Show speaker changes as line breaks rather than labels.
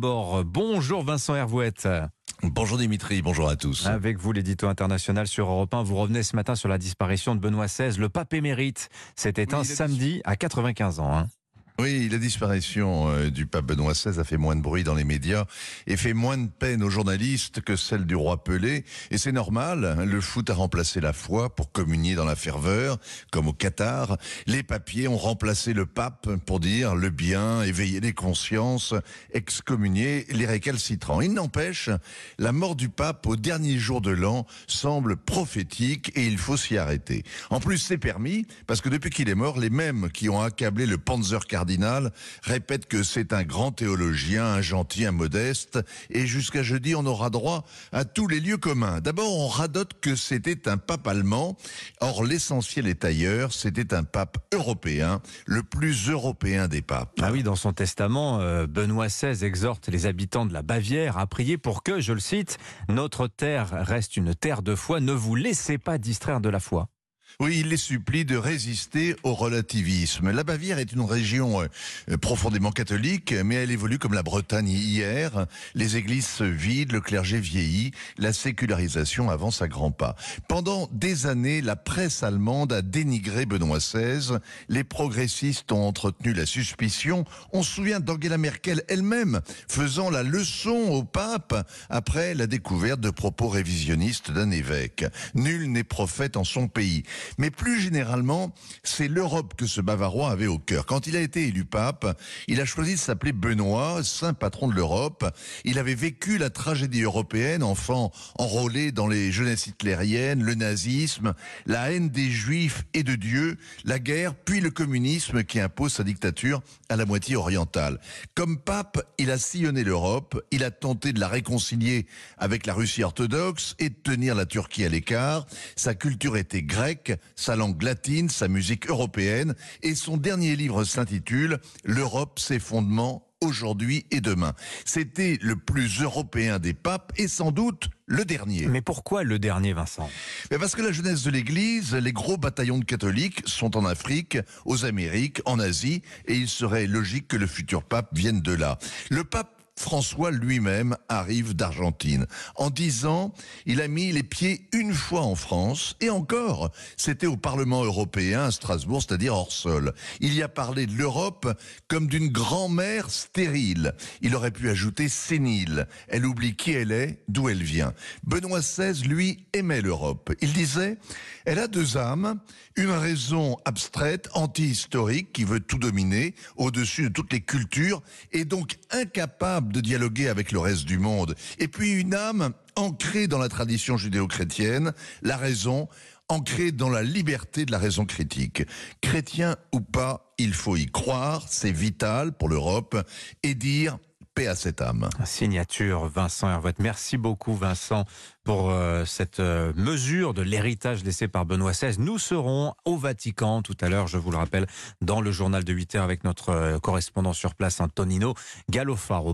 Bonjour Vincent Hervouette.
Bonjour Dimitri, bonjour à tous.
Avec vous, l'édito international sur Europe 1, vous revenez ce matin sur la disparition de Benoît XVI, le pape émérite. C'était un samedi à 95 ans. Hein.
Oui, la disparition euh, du pape Benoît XVI a fait moins de bruit dans les médias et fait moins de peine aux journalistes que celle du roi Pelé. Et c'est normal, le foot a remplacé la foi pour communier dans la ferveur, comme au Qatar. Les papiers ont remplacé le pape pour dire le bien, éveiller les consciences, excommunier les récalcitrants. Il n'empêche, la mort du pape au dernier jour de l'an semble prophétique et il faut s'y arrêter. En plus, c'est permis parce que depuis qu'il est mort, les mêmes qui ont accablé le Panzer répète que c'est un grand théologien, un gentil, un modeste, et jusqu'à jeudi, on aura droit à tous les lieux communs. D'abord, on radote que c'était un pape allemand, or l'essentiel est ailleurs, c'était un pape européen, le plus européen des papes.
Ah oui, dans son testament, euh, Benoît XVI exhorte les habitants de la Bavière à prier pour que, je le cite, notre terre reste une terre de foi, ne vous laissez pas distraire de la foi.
Oui, il les supplie de résister au relativisme. La Bavière est une région euh, profondément catholique, mais elle évolue comme la Bretagne hier. Les églises se vident, le clergé vieillit, la sécularisation avance à grands pas. Pendant des années, la presse allemande a dénigré Benoît XVI. Les progressistes ont entretenu la suspicion. On se souvient d'Angela Merkel elle-même faisant la leçon au pape après la découverte de propos révisionnistes d'un évêque. Nul n'est prophète en son pays. Mais plus généralement, c'est l'Europe que ce Bavarois avait au cœur. Quand il a été élu pape, il a choisi de s'appeler Benoît, saint patron de l'Europe. Il avait vécu la tragédie européenne, enfant enrôlé dans les jeunesses hitlériennes, le nazisme, la haine des juifs et de Dieu, la guerre, puis le communisme qui impose sa dictature à la moitié orientale. Comme pape, il a sillonné l'Europe, il a tenté de la réconcilier avec la Russie orthodoxe et de tenir la Turquie à l'écart. Sa culture était grecque, sa langue latine, sa musique européenne, et son dernier livre s'intitule L'Europe, ses fondements aujourd'hui et demain. C'était le plus européen des papes et sans doute le dernier.
Mais pourquoi le dernier, Vincent?
Parce que la jeunesse de l'Église, les gros bataillons de catholiques sont en Afrique, aux Amériques, en Asie, et il serait logique que le futur pape vienne de là. Le pape François lui-même arrive d'Argentine. En dix ans, il a mis les pieds une fois en France, et encore, c'était au Parlement européen à Strasbourg, c'est-à-dire hors sol. Il y a parlé de l'Europe comme d'une grand-mère stérile. Il aurait pu ajouter sénile. Elle oublie qui elle est, d'où elle vient. Benoît XVI, lui, aimait l'Europe. Il disait, elle a deux âmes, une raison abstraite, anti-historique, qui veut tout dominer, au-dessus de toutes les cultures, et donc incapable de dialoguer avec le reste du monde. Et puis une âme ancrée dans la tradition judéo-chrétienne, la raison, ancrée dans la liberté de la raison critique. Chrétien ou pas, il faut y croire, c'est vital pour l'Europe, et dire à cette âme.
Signature Vincent Hervouette. Merci beaucoup Vincent pour euh, cette euh, mesure de l'héritage laissé par Benoît XVI. Nous serons au Vatican tout à l'heure, je vous le rappelle, dans le journal de 8 heures avec notre euh, correspondant sur place, Antonino Gallofaro.